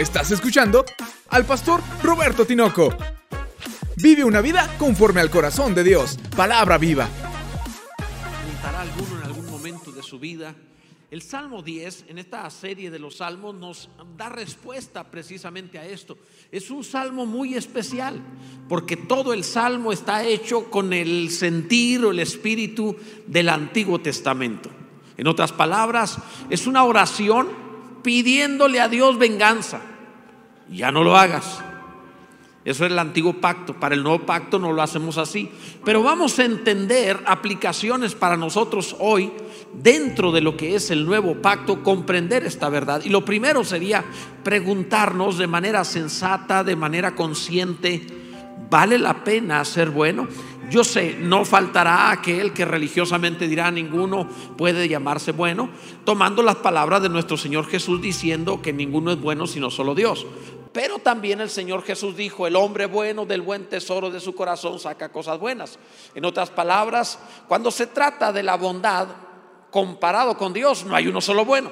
Estás escuchando al pastor Roberto Tinoco. Vive una vida conforme al corazón de Dios. Palabra viva. preguntará alguno en algún momento de su vida. El Salmo 10, en esta serie de los salmos, nos da respuesta precisamente a esto. Es un salmo muy especial, porque todo el salmo está hecho con el sentir o el espíritu del Antiguo Testamento. En otras palabras, es una oración pidiéndole a Dios venganza. Ya no lo hagas. Eso es el antiguo pacto. Para el nuevo pacto no lo hacemos así. Pero vamos a entender aplicaciones para nosotros hoy dentro de lo que es el nuevo pacto, comprender esta verdad. Y lo primero sería preguntarnos de manera sensata, de manera consciente, ¿vale la pena ser bueno? Yo sé, no faltará aquel que religiosamente dirá ninguno puede llamarse bueno, tomando las palabras de nuestro Señor Jesús diciendo que ninguno es bueno sino solo Dios. Pero también el Señor Jesús dijo, el hombre bueno del buen tesoro de su corazón saca cosas buenas. En otras palabras, cuando se trata de la bondad comparado con Dios, no hay uno solo bueno.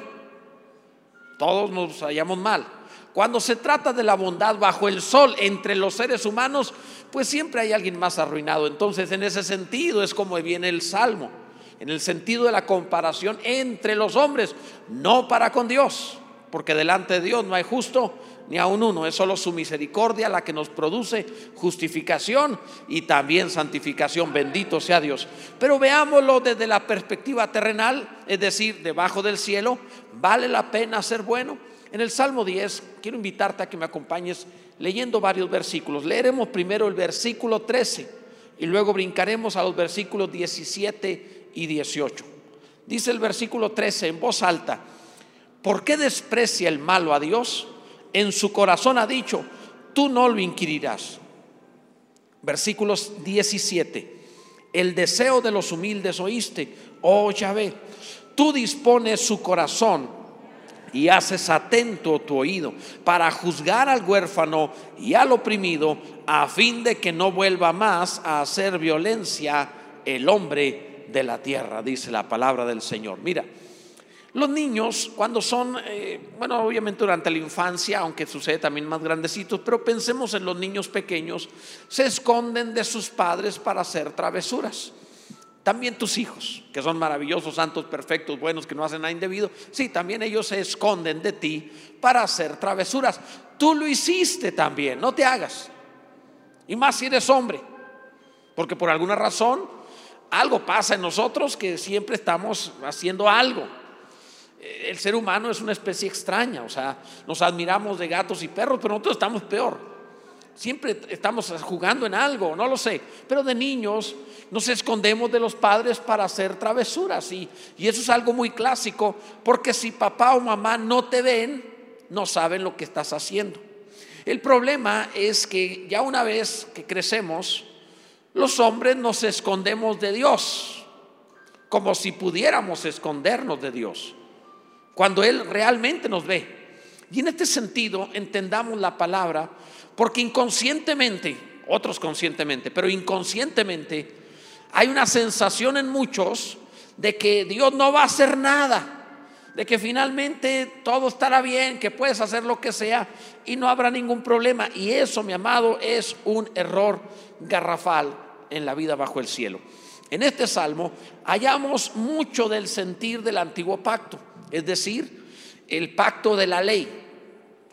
Todos nos hallamos mal. Cuando se trata de la bondad bajo el sol entre los seres humanos, pues siempre hay alguien más arruinado. Entonces, en ese sentido es como viene el Salmo, en el sentido de la comparación entre los hombres, no para con Dios, porque delante de Dios no hay justo ni aun uno, es solo su misericordia la que nos produce justificación y también santificación, bendito sea Dios. Pero veámoslo desde la perspectiva terrenal, es decir, debajo del cielo, ¿vale la pena ser bueno? En el Salmo 10, quiero invitarte a que me acompañes leyendo varios versículos. Leeremos primero el versículo 13 y luego brincaremos a los versículos 17 y 18. Dice el versículo 13 en voz alta, ¿por qué desprecia el malo a Dios? En su corazón ha dicho, tú no lo inquirirás. Versículos 17, el deseo de los humildes oíste, oh Yahvé, tú dispones su corazón y haces atento tu oído para juzgar al huérfano y al oprimido a fin de que no vuelva más a hacer violencia el hombre de la tierra, dice la palabra del Señor. Mira, los niños cuando son, eh, bueno, obviamente durante la infancia, aunque sucede también más grandecitos, pero pensemos en los niños pequeños, se esconden de sus padres para hacer travesuras. También tus hijos, que son maravillosos, santos, perfectos, buenos, que no hacen nada indebido. Sí, también ellos se esconden de ti para hacer travesuras. Tú lo hiciste también, no te hagas. Y más si eres hombre. Porque por alguna razón algo pasa en nosotros que siempre estamos haciendo algo. El ser humano es una especie extraña, o sea, nos admiramos de gatos y perros, pero nosotros estamos peor. Siempre estamos jugando en algo, no lo sé, pero de niños nos escondemos de los padres para hacer travesuras y, y, eso es algo muy clásico, porque si papá o mamá no te ven, no saben lo que estás haciendo. El problema es que ya una vez que crecemos, los hombres nos escondemos de Dios, como si pudiéramos escondernos de Dios, cuando Él realmente nos ve. Y en este sentido, entendamos la palabra porque inconscientemente, otros conscientemente, pero inconscientemente, hay una sensación en muchos de que Dios no va a hacer nada, de que finalmente todo estará bien, que puedes hacer lo que sea y no habrá ningún problema. Y eso, mi amado, es un error garrafal en la vida bajo el cielo. En este salmo hallamos mucho del sentir del antiguo pacto, es decir, el pacto de la ley,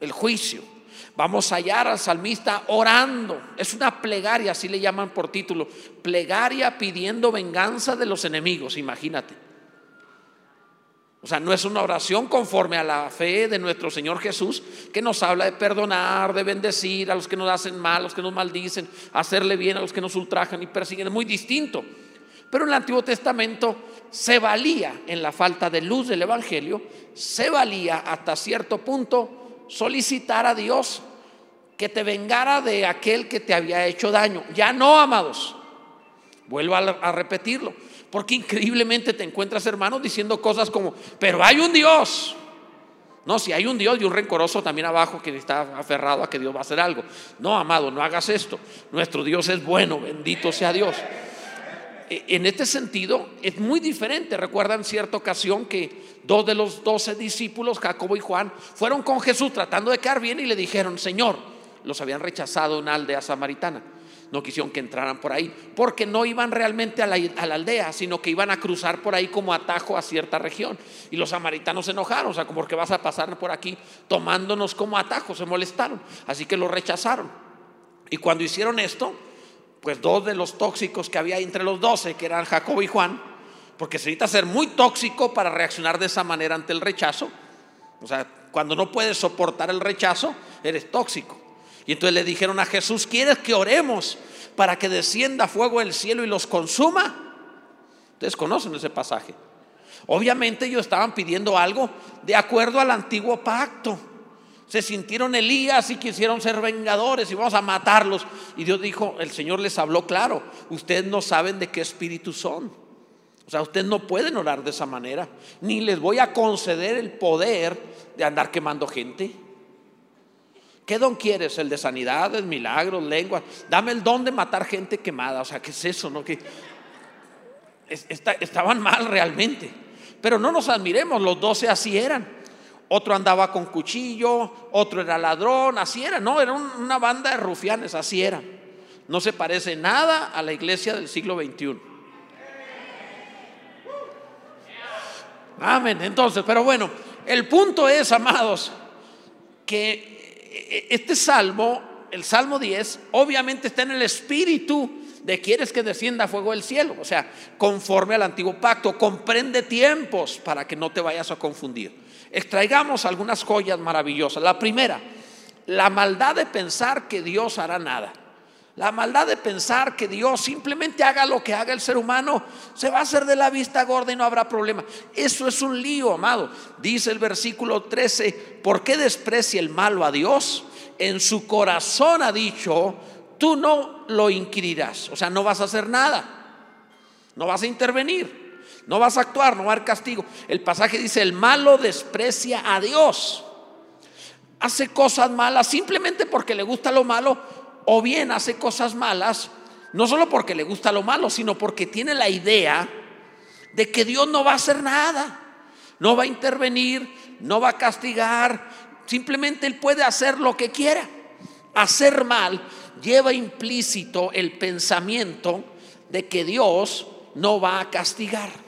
el juicio Vamos a hallar al salmista orando. Es una plegaria, así le llaman por título. Plegaria pidiendo venganza de los enemigos, imagínate. O sea, no es una oración conforme a la fe de nuestro Señor Jesús, que nos habla de perdonar, de bendecir a los que nos hacen mal, a los que nos maldicen, hacerle bien a los que nos ultrajan y persiguen. Es muy distinto. Pero en el Antiguo Testamento se valía en la falta de luz del Evangelio, se valía hasta cierto punto solicitar a Dios que te vengara de aquel que te había hecho daño. Ya no, amados. Vuelvo a, repetirlo. Porque increíblemente te encuentras, hermanos, diciendo cosas como, pero hay un Dios. No, si hay un Dios y un rencoroso también abajo que está aferrado a que Dios va a hacer algo. No, amado, no hagas esto. Nuestro Dios es bueno, bendito sea Dios. E, en este sentido es muy diferente. Recuerdan cierta ocasión que dos de los doce discípulos, Jacobo y Juan, fueron con Jesús tratando de quedar bien y le dijeron, Señor, los habían rechazado una aldea samaritana. No quisieron que entraran por ahí, porque no iban realmente a la, a la, aldea, sino que iban a cruzar por ahí como atajo a cierta región. Y los samaritanos se enojaron, o sea, como que vas a pasar por aquí tomándonos como atajo, se molestaron. Así que los rechazaron. Y cuando hicieron esto, pues dos de los tóxicos que había entre los doce, que eran Jacobo y Juan, porque se necesita ser muy tóxico para reaccionar de esa manera ante el rechazo. O sea, cuando no puedes soportar el rechazo, eres tóxico. Y entonces le dijeron a Jesús, ¿quieres que oremos para que descienda fuego del cielo y los consuma? Ustedes conocen ese pasaje. Obviamente ellos estaban pidiendo algo de acuerdo al antiguo pacto. Se sintieron Elías y quisieron ser vengadores y vamos a matarlos. Y Dios dijo, el Señor les habló claro, ustedes no saben de qué espíritu son. O sea, ustedes no pueden orar de esa manera. Ni les voy a conceder el poder de andar quemando gente. ¿Qué don quieres? ¿El de sanidades, milagros, lenguas? Dame el don de matar gente quemada. O sea, ¿qué es eso? No? que estaban mal realmente. Pero no nos admiremos, los doce así eran. Otro andaba con cuchillo, otro era ladrón, así era. No, era una banda de rufianes, así era. No se parece nada a la iglesia del siglo XXI. Amén. Entonces, pero bueno, el punto es, amados, que este salmo, el salmo 10, obviamente está en el espíritu de quieres que descienda fuego del cielo, o sea, conforme al antiguo pacto, comprende tiempos para que no te vayas a confundir. Extraigamos algunas joyas maravillosas. La primera, la maldad de pensar que Dios hará nada. La maldad de pensar que Dios simplemente haga lo que haga el ser humano, se va a hacer de la vista gorda y no habrá problema. Eso es un lío, amado. Dice el versículo 13, ¿por qué desprecia el malo a Dios? En su corazón ha dicho, tú no lo inquirirás, o sea, no vas a hacer nada, no vas a intervenir, no vas a actuar, no va a haber castigo. El pasaje dice, el malo desprecia a Dios, hace cosas malas simplemente porque le gusta lo malo o bien hace cosas malas, no solo porque le gusta lo malo, sino porque tiene la idea de que Dios no va a hacer nada, no va a intervenir, no va a castigar, simplemente Él puede hacer lo que quiera. Hacer mal lleva implícito el pensamiento de que Dios no va a castigar.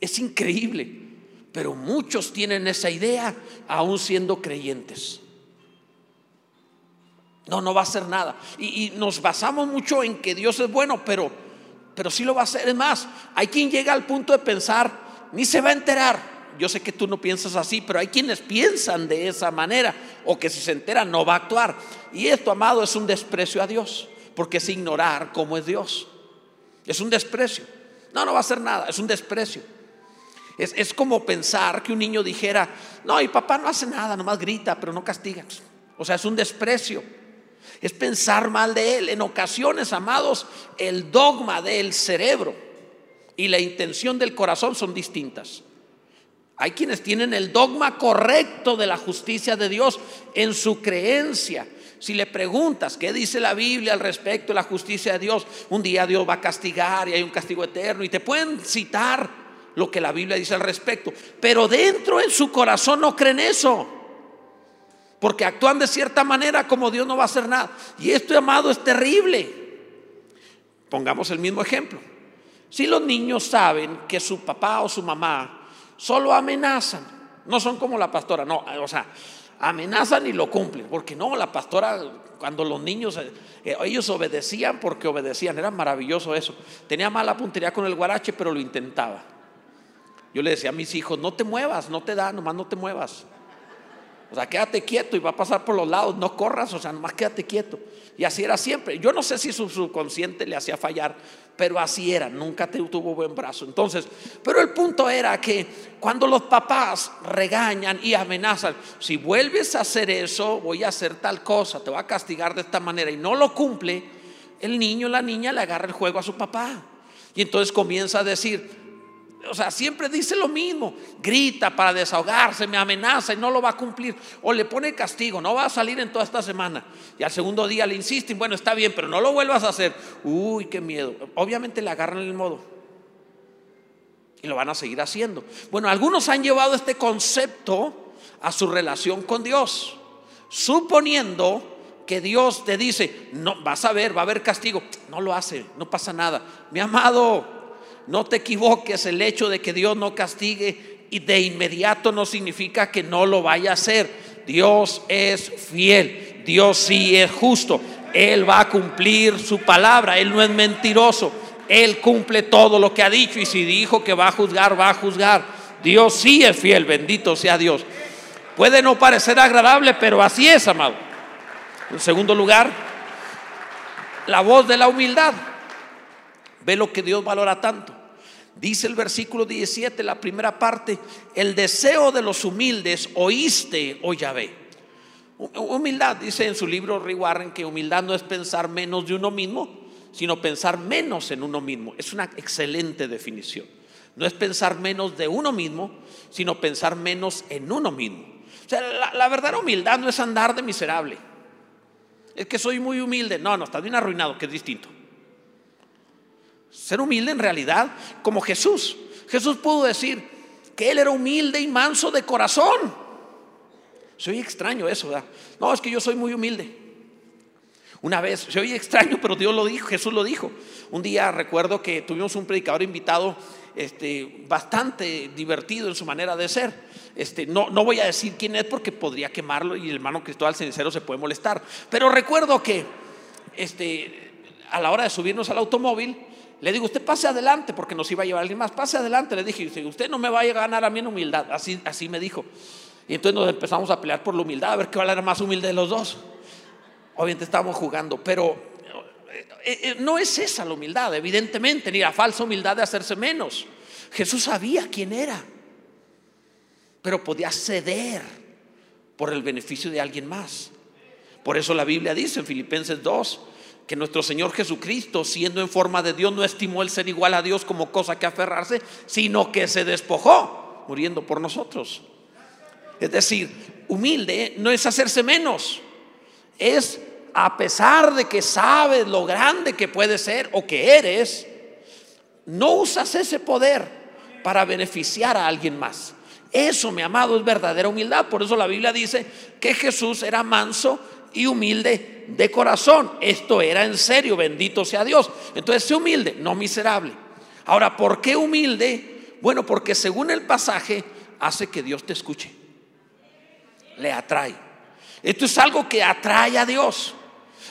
Es increíble, pero muchos tienen esa idea aún siendo creyentes. No, no va a hacer nada. Y, nos basamos mucho en que Dios es bueno, pero, pero sí lo va a hacer. Es más, hay quien llega al punto de pensar, ni se va a enterar. Yo sé que tú no piensas así, pero hay quienes piensan de esa manera, o que si se entera no va a actuar. Y esto, amado, es un desprecio a Dios, porque es ignorar cómo es Dios. Es un desprecio. No, no va a hacer nada, es un desprecio. Es, es como pensar que un niño dijera, no, y papá no hace nada, nomás grita, pero no castiga. O sea, es un desprecio es pensar mal de Él. En ocasiones, amados, el dogma del cerebro y la intención del corazón son distintas. Hay quienes tienen el dogma correcto de la justicia de Dios en su creencia. Si le preguntas qué dice la Biblia al respecto de la justicia de Dios, un día Dios va a castigar y hay un castigo eterno y te pueden citar lo que la Biblia dice al respecto, pero dentro en su corazón no creen eso porque actúan de cierta manera como Dios no va a hacer nada. Y esto, amado, es terrible. Pongamos el mismo ejemplo. Si los niños saben que su papá o su mamá solo amenazan, no son como la pastora, no, o sea, amenazan y lo cumplen, porque no, la pastora, cuando los niños, eh, eh, ellos obedecían porque obedecían, era maravilloso eso. Tenía mala puntería con el guarache, pero lo intentaba. Yo le decía a mis hijos, no te muevas, no te da, nomás no te muevas. O sea, quédate quieto y va a pasar por los lados, no corras, o sea, nomás quédate quieto. Y así era siempre. Yo no sé si su subconsciente le hacía fallar, pero así era, nunca tuvo buen brazo. Entonces, pero el punto era que cuando los papás regañan y amenazan, si vuelves a hacer eso, voy a hacer tal cosa, te voy a castigar de esta manera y no lo cumple, el niño o la niña le agarra el juego a su papá. Y entonces comienza a decir, o sea, siempre dice lo mismo, grita para desahogarse, me amenaza y no lo va a cumplir, o le pone castigo, no va a salir en toda esta semana. Y al segundo día le insisten, bueno, está bien, pero no lo vuelvas a hacer. Uy, qué miedo. Obviamente le agarran el modo y lo van a seguir haciendo. Bueno, algunos han llevado este concepto a su relación con Dios, suponiendo que Dios te dice, no, vas a ver, va a haber castigo. No lo hace, no pasa nada. Mi amado, no te equivoques, el hecho de que Dios no castigue y de inmediato no significa que no lo vaya a hacer. Dios es fiel, Dios sí es justo, Él va a cumplir su palabra, Él no es mentiroso, Él cumple todo lo que ha dicho y si dijo que va a juzgar, va a juzgar. Dios sí es fiel, bendito sea Dios. Puede no parecer agradable, pero así es, amado. En segundo lugar, la voz de la humildad. Ve lo que Dios valora tanto. Dice el versículo 17, la primera parte, el deseo de los humildes oíste, oh Yahvé. Humildad, dice en su libro Rick Warren que humildad no es pensar menos de uno mismo, sino pensar menos en uno mismo. Es una excelente definición. No es pensar menos de uno mismo, sino pensar menos en uno mismo. O sea, la, la verdadera humildad no es andar de miserable es que soy muy humilde. No, no, estás bien arruinado, que es distinto. Ser humilde en realidad, como Jesús. Jesús pudo decir que él era humilde y manso de corazón. Soy extraño eso, ¿verdad? No, es que yo soy muy humilde. Una vez, se extraño, pero Dios lo dijo, Jesús lo dijo. Un día recuerdo que tuvimos un predicador invitado este, bastante divertido en su manera de ser. Este, no, no voy a decir quién es porque podría quemarlo y el hermano Cristóbal Cenicero se puede molestar. Pero recuerdo que este, a la hora de subirnos al automóvil, le digo, usted pase adelante porque nos iba a llevar alguien más, pase adelante. Le dije, usted no me va a ganar a mí en humildad. Así, así me dijo. Y entonces nos empezamos a pelear por la humildad, a ver qué va a ser más humilde de los dos. Obviamente estábamos jugando, pero eh, eh, no es esa la humildad, evidentemente, ni la falsa humildad de hacerse menos. Jesús sabía quién era, pero podía ceder por el beneficio de alguien más. Por eso la Biblia dice en Filipenses 2 que nuestro Señor Jesucristo, siendo en forma de Dios, no estimó el ser igual a Dios como cosa que aferrarse, sino que se despojó, muriendo por nosotros. Es decir, humilde no es hacerse menos, es a pesar de que sabes lo grande que puede ser o que eres, no usas ese poder para beneficiar a alguien más. Eso, mi amado, es verdadera humildad. Por eso la Biblia dice que Jesús era manso y humilde de corazón. Esto era en serio, bendito sea Dios. Entonces, sé humilde, no miserable. Ahora, ¿por qué humilde? Bueno, porque según el pasaje hace que Dios te escuche. Le atrae. Esto es algo que atrae a Dios.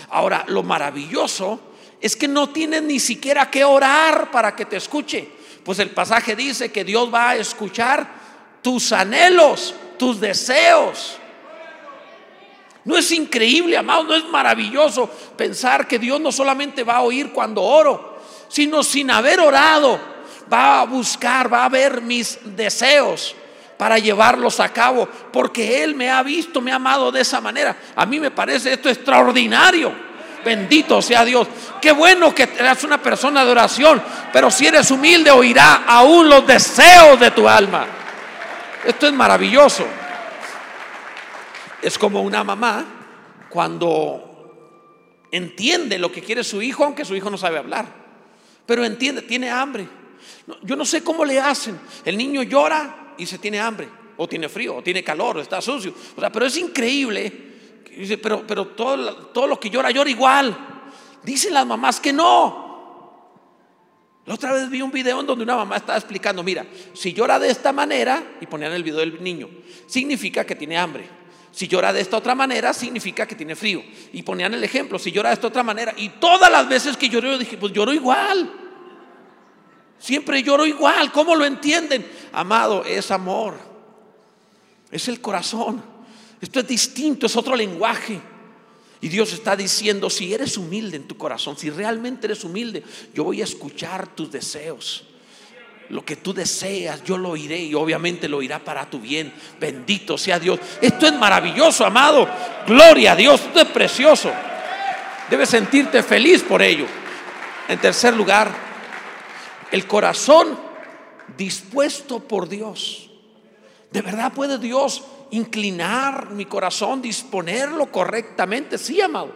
Ahora, lo maravilloso es que no tienes ni siquiera que orar para que te escuche. Pues el pasaje dice que Dios va a escuchar tus anhelos, tus deseos. No es increíble, amado, no es maravilloso pensar que Dios no solamente va a oír cuando oro, sino sin haber orado, va a buscar, va a ver mis deseos para llevarlos a cabo, porque Él me ha visto, me ha amado de esa manera. A mí me parece esto extraordinario. Bendito sea Dios. Qué bueno que eres una persona de oración, pero si eres humilde oirá aún los deseos de tu alma. Esto es maravilloso. Es como una mamá cuando entiende lo que quiere su hijo, aunque su hijo no sabe hablar. Pero entiende, tiene hambre. Yo no sé cómo le hacen. El niño llora y se tiene hambre, o tiene frío, o tiene calor, o está sucio. O sea, pero es increíble. Dice, pero, pero todo, todo lo que llora, llora igual. Dicen las mamás que no. La otra vez vi un video en donde una mamá estaba explicando, mira, si llora de esta manera, y ponían el video del niño, significa que tiene hambre. Si llora de esta otra manera, significa que tiene frío. Y ponían el ejemplo, si llora de esta otra manera. Y todas las veces que lloró, yo dije, pues lloro igual. Siempre lloro igual. ¿Cómo lo entienden? Amado, es amor. Es el corazón. Esto es distinto, es otro lenguaje. Y Dios está diciendo, si eres humilde en tu corazón, si realmente eres humilde, yo voy a escuchar tus deseos. Lo que tú deseas, yo lo oiré y obviamente lo oirá para tu bien. Bendito sea Dios. Esto es maravilloso, amado. Gloria a Dios. Esto es precioso. Debes sentirte feliz por ello. En tercer lugar, el corazón dispuesto por Dios. ¿De verdad puede Dios inclinar mi corazón, disponerlo correctamente? Sí, amado.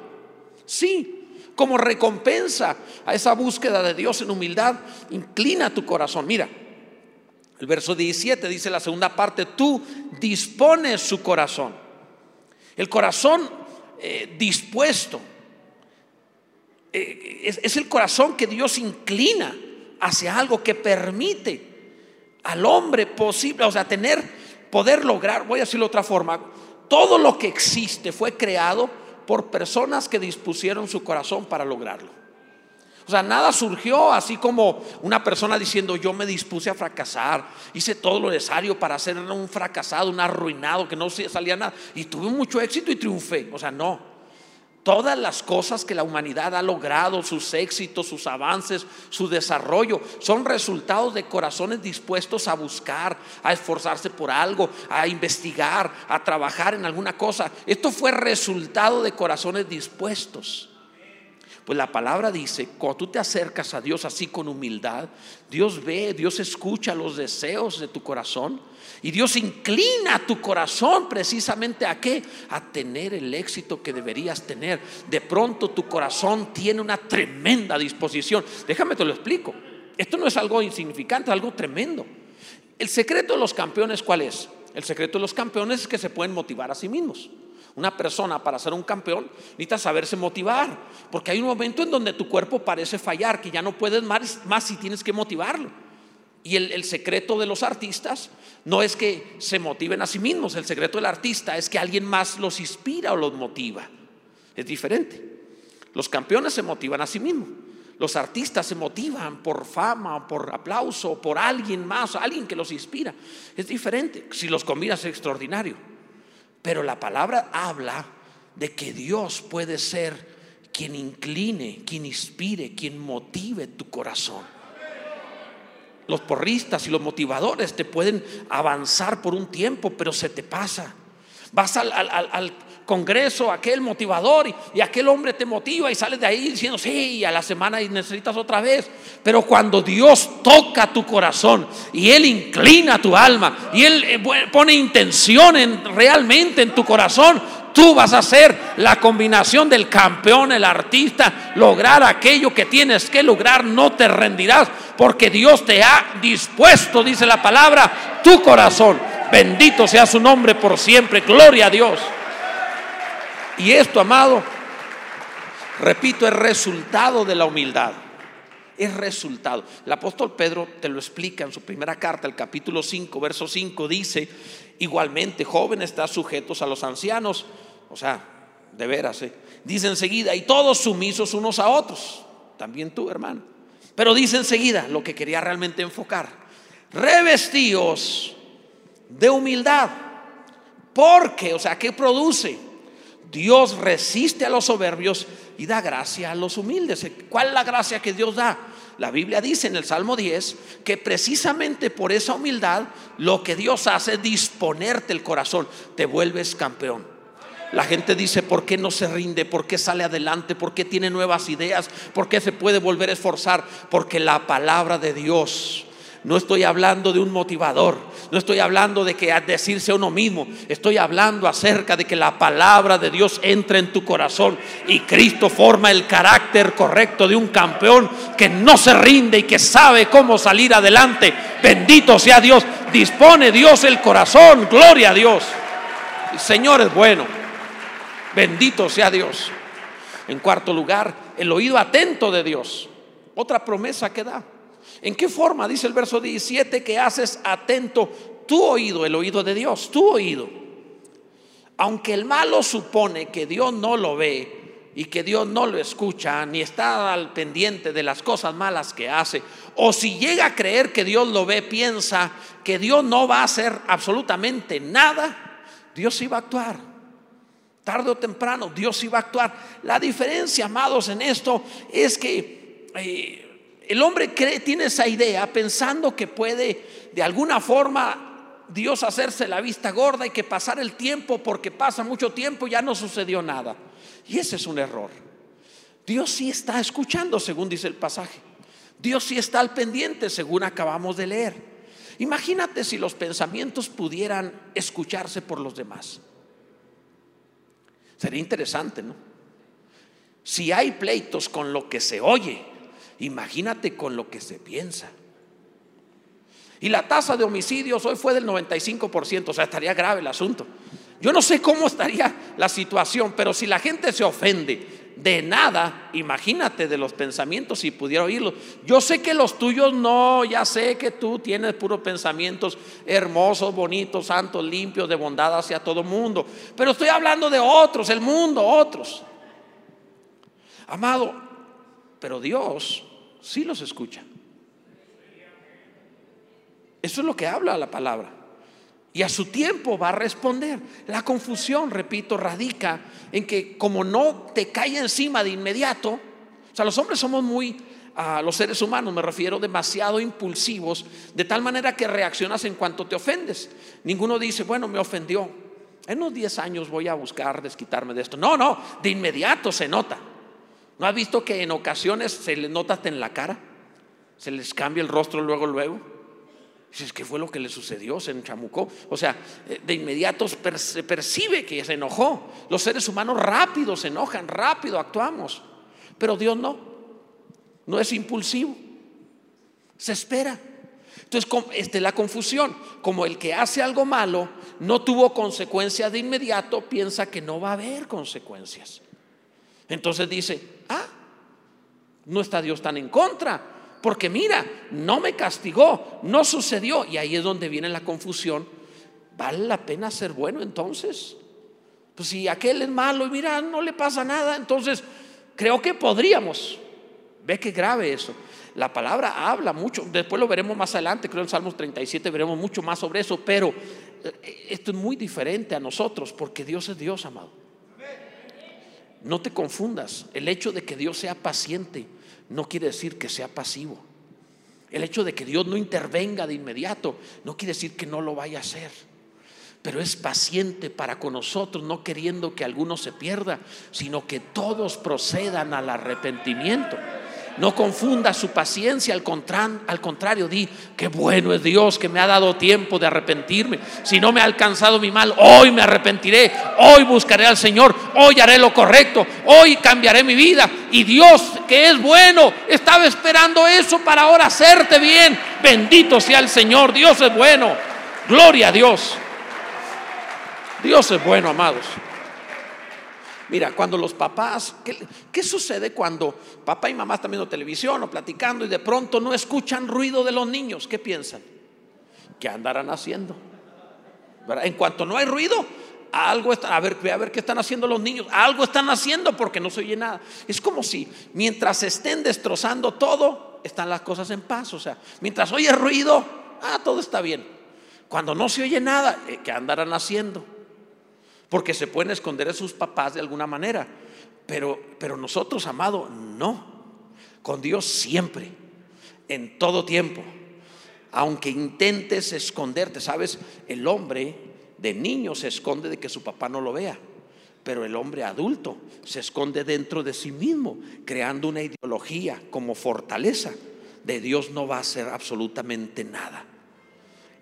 Sí. Como recompensa a esa búsqueda de Dios en humildad, inclina tu corazón. Mira, el verso 17 dice la segunda parte, tú dispones su corazón. El corazón eh, dispuesto eh, es, es el corazón que Dios inclina hacia algo que permite al hombre posible, o sea, tener, poder lograr, voy a decirlo de otra forma, todo lo que existe fue creado por personas que dispusieron su corazón para lograrlo. O sea, nada surgió así como una persona diciendo yo me dispuse a fracasar, hice todo lo necesario para ser un fracasado, un arruinado, que no salía nada. Y tuve mucho éxito y triunfé. O sea, no. Todas las cosas que la humanidad ha logrado, sus éxitos, sus avances, su desarrollo, son resultados de corazones dispuestos a buscar, a esforzarse por algo, a investigar, a trabajar en alguna cosa. Esto fue resultado de corazones dispuestos. Pues la palabra dice, cuando tú te acercas a Dios así con humildad, Dios ve, Dios escucha los deseos de tu corazón y Dios inclina tu corazón precisamente a qué? A tener el éxito que deberías tener. De pronto tu corazón tiene una tremenda disposición. Déjame te lo explico. Esto no es algo insignificante, es algo tremendo. El secreto de los campeones, ¿cuál es? El secreto de los campeones es que se pueden motivar a sí mismos. Una persona para ser un campeón necesita saberse motivar, porque hay un momento en donde tu cuerpo parece fallar, que ya no puedes más, más si tienes que motivarlo. Y el, el, secreto de los artistas no es que se motiven a sí mismos, el secreto del artista es que alguien más los inspira o los motiva. Es diferente. Los campeones se motivan a sí mismos. Los artistas se motivan por fama, por aplauso, por alguien más, alguien que los inspira. Es diferente. Si los combinas es extraordinario. Pero la palabra habla de que Dios puede ser quien incline, quien inspire, quien motive tu corazón. Los porristas y los motivadores te pueden avanzar por un tiempo, pero se te pasa. Vas al, al, al congreso, aquel motivador y, aquel hombre te motiva y sales de ahí diciendo, sí, a la semana y necesitas otra vez. Pero cuando Dios toca tu corazón y Él inclina tu alma y Él eh, pone intención en, realmente en tu corazón, tú vas a ser la combinación del campeón, el artista, lograr aquello que tienes que lograr, no te rendirás, porque Dios te ha dispuesto, dice la palabra, tu corazón. Bendito sea su nombre por siempre, gloria a Dios. Y esto, amado, repito, es resultado de la humildad. Es resultado. El apóstol Pedro te lo explica en su primera carta, el capítulo 5, verso 5, dice, igualmente, jóvenes, está sujetos a los ancianos. O sea, de veras, ¿eh? dice enseguida, y todos sumisos unos a otros. También tú, hermano. Pero dice enseguida lo que quería realmente enfocar. Revestíos de humildad. Porque, o sea, ¿qué produce? Dios resiste a los soberbios y da gracia a los humildes. ¿Cuál es la gracia que Dios da? La Biblia dice en el Salmo 10 que precisamente por esa humildad lo que Dios hace es disponerte el corazón, te vuelves campeón. La gente dice, ¿por qué no se rinde? ¿Por qué sale adelante? ¿Por qué tiene nuevas ideas? ¿Por qué se puede volver a esforzar? Porque la palabra de Dios no estoy hablando de un motivador, no estoy hablando de que decirse a uno mismo, estoy hablando acerca de que la palabra de Dios entra en tu corazón y Cristo forma el carácter correcto de un campeón que no se rinde y que sabe cómo salir adelante. Bendito sea Dios, dispone Dios el corazón, gloria a Dios. El Señor es bueno, bendito sea Dios. En cuarto lugar, el oído atento de Dios. Otra promesa que da. ¿En qué forma? Dice el verso 17 que haces atento tu oído, el oído de Dios, tu oído. Aunque el malo supone que Dios no lo ve y que Dios no lo escucha, ni está al pendiente de las cosas malas que hace, o si llega a creer que Dios lo ve, piensa que Dios no va a hacer absolutamente nada, Dios iba a actuar. Tarde o temprano, Dios iba a actuar. La diferencia, amados, en esto es que... Eh, el hombre cree, tiene esa idea pensando que puede de alguna forma Dios hacerse la vista gorda y que pasar el tiempo porque pasa mucho tiempo ya no sucedió nada. Y ese es un error. Dios sí está escuchando, según dice el pasaje. Dios sí está al pendiente, según acabamos de leer. Imagínate si los pensamientos pudieran escucharse por los demás. Sería interesante, ¿no? Si hay pleitos con lo que se oye, imagínate con lo que se piensa. Y la tasa de homicidios hoy fue del 95%, o sea, estaría grave el asunto. Yo no sé cómo estaría la situación, pero si la gente se ofende de nada, imagínate de los pensamientos si pudiera oírlos. Yo sé que los tuyos no, ya sé que tú tienes puros pensamientos hermosos, bonitos, santos, limpios, de bondad hacia todo mundo, pero estoy hablando de otros, el mundo, otros. Amado, pero Dios sí los escucha. Eso es lo que habla la palabra. Y a su tiempo va a responder. La confusión, repito, radica en que como no te cae encima de inmediato, o sea, los hombres somos muy, a los seres humanos me refiero, demasiado impulsivos, de tal manera que reaccionas en cuanto te ofendes. Ninguno dice, bueno, me ofendió. En unos 10 años voy a buscar desquitarme de esto. No, no, de inmediato se nota. ¿No has visto que en ocasiones se les nota en la cara? Se les cambia el rostro luego, luego. Dices, ¿qué fue lo que le sucedió? Se enchamucó. O sea, eh, de inmediato se percibe que se enojó. Los seres humanos rápido se enojan, rápido actuamos. Pero Dios no. No es impulsivo. Se espera. Entonces, este, la confusión, como el que hace algo malo no tuvo consecuencias de inmediato, piensa que no va a haber consecuencias. Entonces dice, ah, no está Dios tan en contra porque mira, no me castigó, no sucedió. Y ahí es donde viene la confusión. ¿Vale la pena ser bueno entonces? Pues si aquel es malo y mira, no le pasa nada, entonces creo que podríamos. Ve qué grave eso. La palabra habla mucho, después lo veremos más adelante, creo en Salmos 37 veremos mucho más sobre eso, pero eh, esto es muy diferente a nosotros porque Dios es Dios, amado. No te confundas, el hecho de que Dios sea paciente no quiere decir que sea pasivo. El hecho de que Dios no intervenga de inmediato no quiere decir que no lo vaya a hacer. Pero es paciente para con nosotros, no queriendo que alguno se pierda, sino que todos procedan al arrepentimiento. No confunda su paciencia, al, contrario, di, qué bueno es Dios que me ha dado tiempo de arrepentirme. Si no me ha alcanzado mi mal, hoy me arrepentiré, hoy buscaré al Señor, hoy haré lo correcto, hoy cambiaré mi vida. Y Dios, que es bueno, estaba esperando eso para ahora hacerte bien. Bendito sea el Señor, Dios es bueno. Gloria a Dios. Dios es bueno, amados. Mira, cuando los papás, ¿qué, sucede cuando papá y mamá están viendo televisión o platicando y de pronto no escuchan ruido de los niños? ¿Qué piensan? ¿Qué andarán haciendo? En cuanto no hay ruido, algo está, a ver, a ver qué están haciendo los niños, algo están haciendo porque no se oye nada. Es como si mientras estén destrozando todo, están las cosas en paz. O sea, mientras oye ruido, ah, todo está bien. Cuando no se oye nada, eh, ¿qué andarán haciendo? Porque se pueden esconder a sus papás de alguna manera. Pero, pero nosotros, amado, no. Con Dios siempre, en todo tiempo. Aunque intentes esconderte, sabes, el hombre de niño se esconde de que su papá no lo vea. Pero el hombre adulto se esconde dentro de sí mismo, creando una ideología como fortaleza. De Dios no va a ser absolutamente nada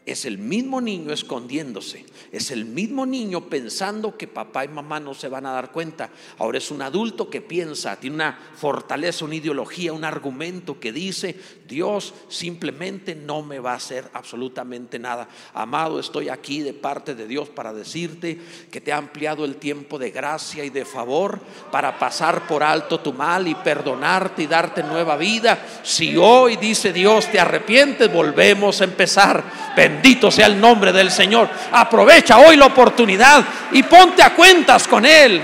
es el mismo niño escondiéndose, es el mismo niño pensando que papá y mamá no se van a dar cuenta. Ahora es un adulto que piensa, tiene una fortaleza, una ideología, un argumento que dice, Dios simplemente no me va a hacer absolutamente nada. Amado, estoy aquí de parte de Dios para decirte que te ha ampliado el tiempo de gracia y de favor para pasar por alto tu mal y perdonarte y darte nueva vida. Si hoy, dice Dios, te arrepientes, volvemos a empezar. Bendito sea el nombre del Señor. Aprovecha hoy la oportunidad y ponte a cuentas con Él.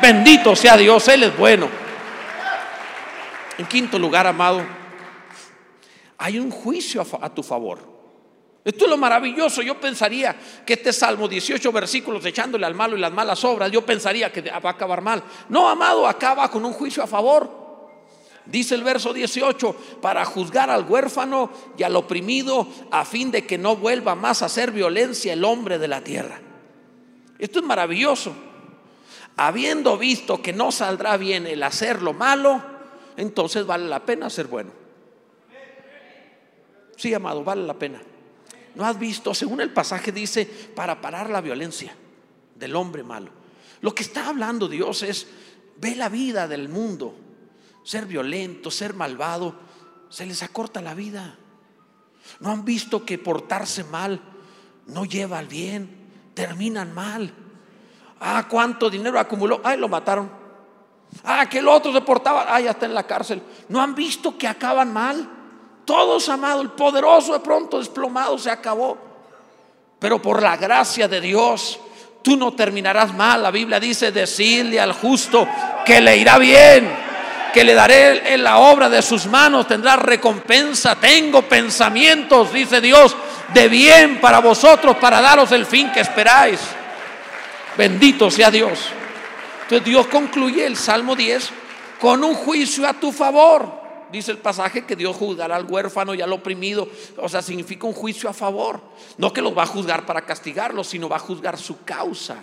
Bendito sea Dios, Él es bueno. En quinto lugar, amado, hay un juicio a, tu favor. Esto es lo maravilloso. Yo pensaría que este Salmo 18 versículos echándole al malo y las malas obras, yo pensaría que va a acabar mal. No, amado, acaba con un juicio a favor. Dice el verso 18, para juzgar al huérfano y al oprimido a fin de que no vuelva más a hacer violencia el hombre de la tierra. Esto es maravilloso. Habiendo visto que no saldrá bien el hacer lo malo, entonces vale la pena ser bueno. Sí, amado, vale la pena. ¿No has visto? Según el pasaje dice, para parar la violencia del hombre malo. Lo que está hablando Dios es, ve la vida del mundo, ser violento, ser malvado, se les acorta la vida. ¿No han visto que portarse mal no lleva al bien? Terminan mal. Ah, cuánto dinero acumuló. Ay, lo mataron. Ah, que el otro se portaba. Ah, ya está en la cárcel. ¿No han visto que acaban mal? Todos, amados, el poderoso de pronto desplomado se acabó. Pero por la gracia de Dios, tú no terminarás mal. La Biblia dice, decirle al justo que le irá bien que le daré en la obra de sus manos, tendrá recompensa. Tengo pensamientos, dice Dios, de bien para vosotros, para daros el fin que esperáis. Bendito sea Dios. Entonces Dios concluye el Salmo 10 con un juicio a tu favor. Dice el pasaje que Dios juzgará al huérfano y al oprimido. O sea, significa un juicio a favor. No que los va a juzgar para castigarlos, sino va a juzgar su causa.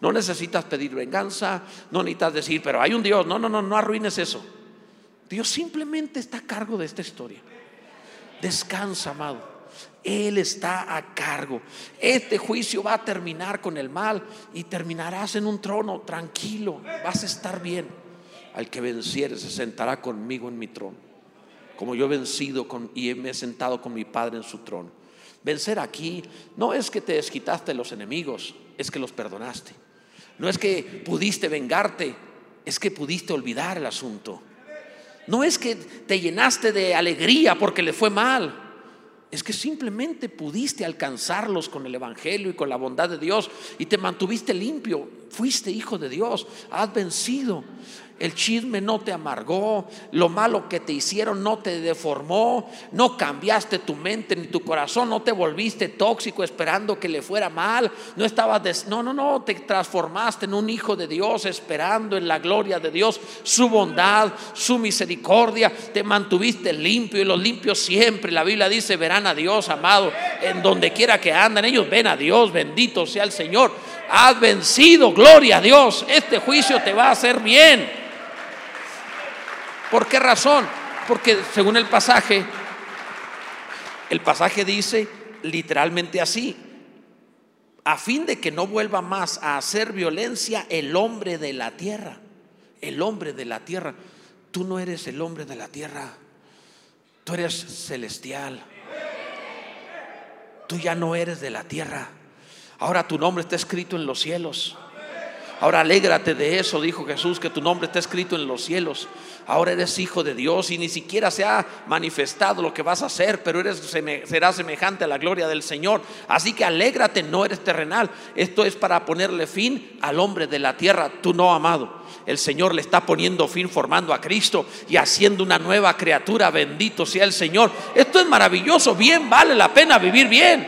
No necesitas pedir venganza, no necesitas decir, pero hay un Dios. No, no, no, no arruines eso. Dios simplemente está a cargo de esta historia. Descansa, amado. Él está a cargo. Este juicio va a terminar con el mal y terminarás en un trono tranquilo. Vas a estar bien. Al que venciere se sentará conmigo en mi trono. Como yo he vencido con, y me he sentado con mi Padre en su trono. Vencer aquí no es que te desquitaste de los enemigos, es que los perdonaste. No es que pudiste vengarte, es que pudiste olvidar el asunto. No es que te llenaste de alegría porque le fue mal. Es que simplemente pudiste alcanzarlos con el Evangelio y con la bondad de Dios y te mantuviste limpio. Fuiste hijo de Dios, has vencido. El chisme no te amargó, lo malo que te hicieron no te deformó, no cambiaste tu mente ni tu corazón, no te volviste tóxico esperando que le fuera mal, no estabas, no, no, no, te transformaste en un hijo de Dios esperando en la gloria de Dios, su bondad, su misericordia, te mantuviste limpio y los limpios siempre, la Biblia dice, verán a Dios, amado, en donde quiera que andan, ellos ven a Dios, bendito sea el Señor, has vencido, gloria a Dios, este juicio te va a hacer bien. ¿Por qué razón? Porque según el pasaje, el pasaje dice literalmente así, a fin de que no vuelva más a hacer violencia el hombre de la tierra, el hombre de la tierra. Tú no eres el hombre de la tierra, tú eres celestial. Tú ya no eres de la tierra. Ahora tu nombre está escrito en los cielos. Ahora alégrate de eso, dijo Jesús, que tu nombre está escrito en los cielos. Ahora eres hijo de Dios y ni siquiera se ha manifestado lo que vas a hacer, pero eres, serás semejante a la gloria del Señor. Así que alégrate, no eres terrenal. Esto es para ponerle fin al hombre de la tierra, tú no amado. El Señor le está poniendo fin formando a Cristo y haciendo una nueva criatura. Bendito sea el Señor. Esto es maravilloso, bien vale la pena vivir bien.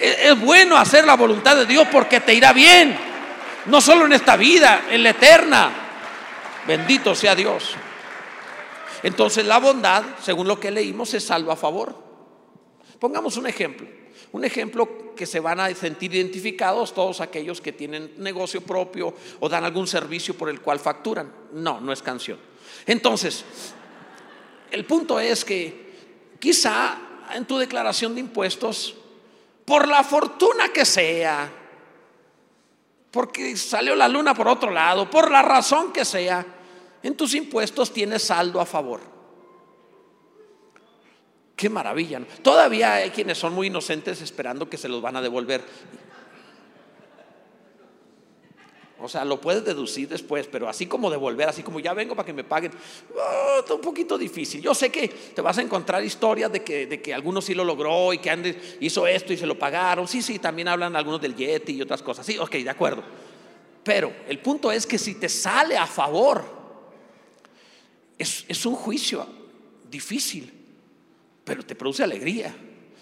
Es bueno hacer la voluntad de Dios porque te irá bien. No solo en esta vida, en la eterna. Bendito sea Dios. Entonces la bondad, según lo que leímos, se salva a favor. Pongamos un ejemplo. Un ejemplo que se van a sentir identificados todos aquellos que tienen negocio propio o dan algún servicio por el cual facturan. No, no es canción. Entonces, el punto es que quizá en tu declaración de impuestos, por la fortuna que sea, porque salió la luna por otro lado, por la razón que sea, en tus impuestos tienes saldo a favor. Qué maravilla. Todavía hay quienes son muy inocentes esperando que se los van a devolver. O sea, lo puedes deducir después, pero así como devolver, así como ya vengo para que me paguen, oh, está un poquito difícil. Yo sé que te vas a encontrar historias de que, de que algunos sí lo logró y que Andes hizo esto y se lo pagaron. Sí, sí, también hablan algunos del Yeti y otras cosas. Sí, ok, de acuerdo. Pero el punto es que si te sale a favor, es, es un juicio difícil, pero te produce alegría.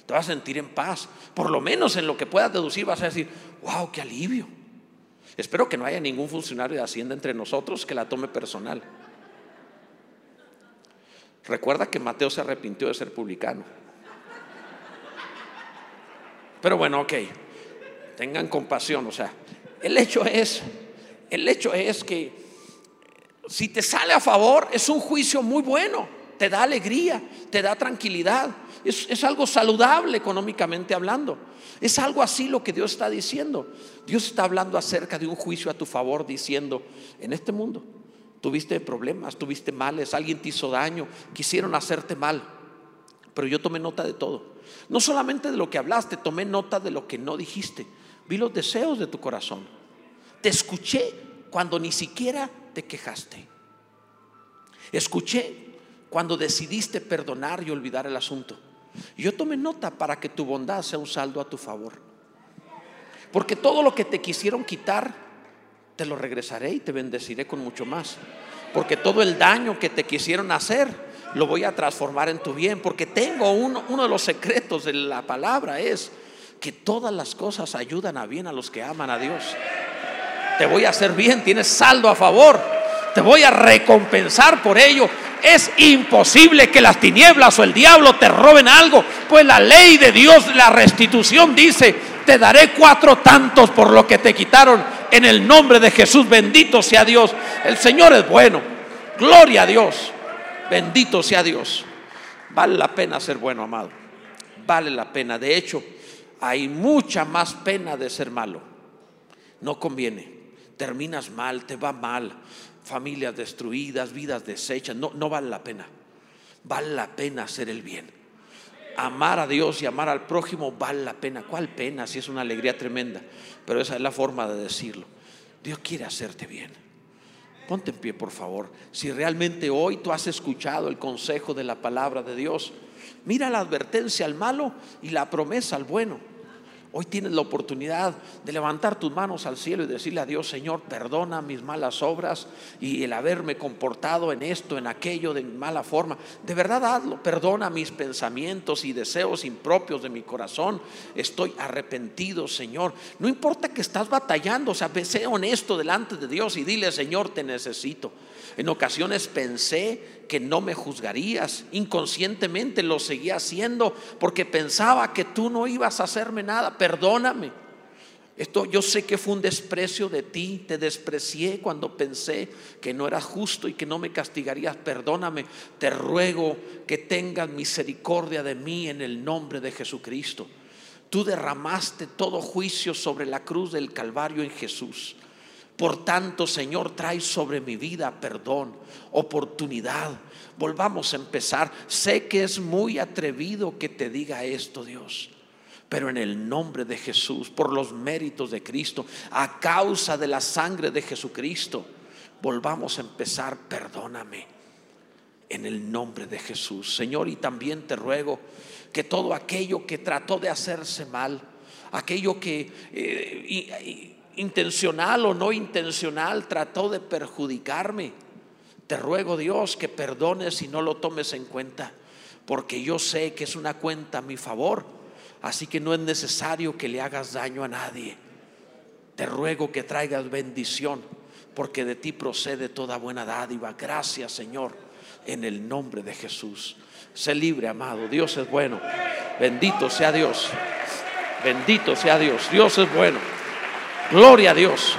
Te vas a sentir en paz. Por lo menos en lo que puedas deducir vas a decir, wow, qué alivio. Espero que no haya ningún funcionario de Hacienda entre nosotros que la tome personal. Recuerda que Mateo se arrepintió de ser publicano. Pero bueno, ok, tengan compasión, o sea, el hecho es, el hecho es que si te sale a favor es un juicio muy bueno, te da alegría, te da tranquilidad. Es, algo saludable económicamente hablando. Es algo así lo que Dios está diciendo. Dios está hablando acerca de un juicio a tu favor, diciendo, en este mundo tuviste problemas, tuviste males, alguien te hizo daño, quisieron hacerte mal, pero yo tomé nota de todo. No solamente de lo que hablaste, tomé nota de lo que no dijiste. Vi los deseos de tu corazón. Te escuché cuando ni siquiera te quejaste. Escuché cuando decidiste perdonar y olvidar el asunto. Yo tomé nota para que tu bondad sea un saldo a tu favor. Porque todo lo que te quisieron quitar, te lo regresaré y te bendeciré con mucho más. Porque todo el daño que te quisieron hacer, lo voy a transformar en tu bien. Porque tengo uno, uno de los secretos de la palabra es que todas las cosas ayudan a bien a los que aman a Dios. Te voy a hacer bien, tienes saldo a favor. Te voy a recompensar por ello. Es imposible que las tinieblas o el diablo te roben algo, pues la ley de Dios, la restitución dice, te daré cuatro tantos por lo que te quitaron en el nombre de Jesús. Bendito sea Dios. El Señor es bueno. Gloria a Dios. Bendito sea Dios. Vale la pena ser bueno, amado. Vale la pena. De hecho, hay mucha más pena de ser malo. No conviene. Terminas mal, te va mal familias destruidas, vidas deshechas. No, no vale la pena. Vale la pena hacer el bien. Amar a Dios y amar al prójimo vale la pena. ¿Cuál pena? Si es una alegría tremenda. Pero esa es la forma de decirlo. Dios quiere hacerte bien. Ponte en pie, por favor. Si realmente hoy tú has escuchado el consejo de la palabra de Dios, mira la advertencia al malo y la promesa al bueno. Hoy tienes la oportunidad de levantar tus manos al cielo y decirle a Dios, Señor, perdona mis malas obras y el haberme comportado en esto, en aquello, de mala forma. De verdad hazlo, perdona mis pensamientos y deseos impropios de mi corazón. Estoy arrepentido, Señor. No importa que estás batallando, sea, sé honesto delante de Dios y dile, Señor, te necesito. En ocasiones pensé que no me juzgarías. Inconscientemente lo seguía haciendo porque pensaba que tú no ibas a hacerme nada. Perdóname. Esto yo sé que fue un desprecio de ti, te desprecié cuando pensé que no eras justo y que no me castigarías. Perdóname, te ruego que tengas misericordia de mí en el nombre de Jesucristo. Tú derramaste todo juicio sobre la cruz del Calvario en Jesús. Por tanto, Señor, trae sobre mi vida perdón, oportunidad. Volvamos a empezar. Sé que es muy atrevido que te diga esto, Dios. Pero en el nombre de Jesús, por los méritos de Cristo, a causa de la sangre de Jesucristo, volvamos a empezar. Perdóname. En el nombre de Jesús. Señor, y también te ruego que todo aquello que trató de hacerse mal, aquello que... Eh, intencional o no intencional, trató de perjudicarme. Te ruego Dios que perdones y no lo tomes en cuenta, porque yo sé que es una cuenta a mi favor, así que no es necesario que le hagas daño a nadie. Te ruego que traigas bendición, porque de ti procede toda buena dádiva. Gracias Señor, en el nombre de Jesús. Sé libre, amado. Dios es bueno. Bendito sea Dios. Bendito sea Dios. Dios es bueno. Gloria a Dios.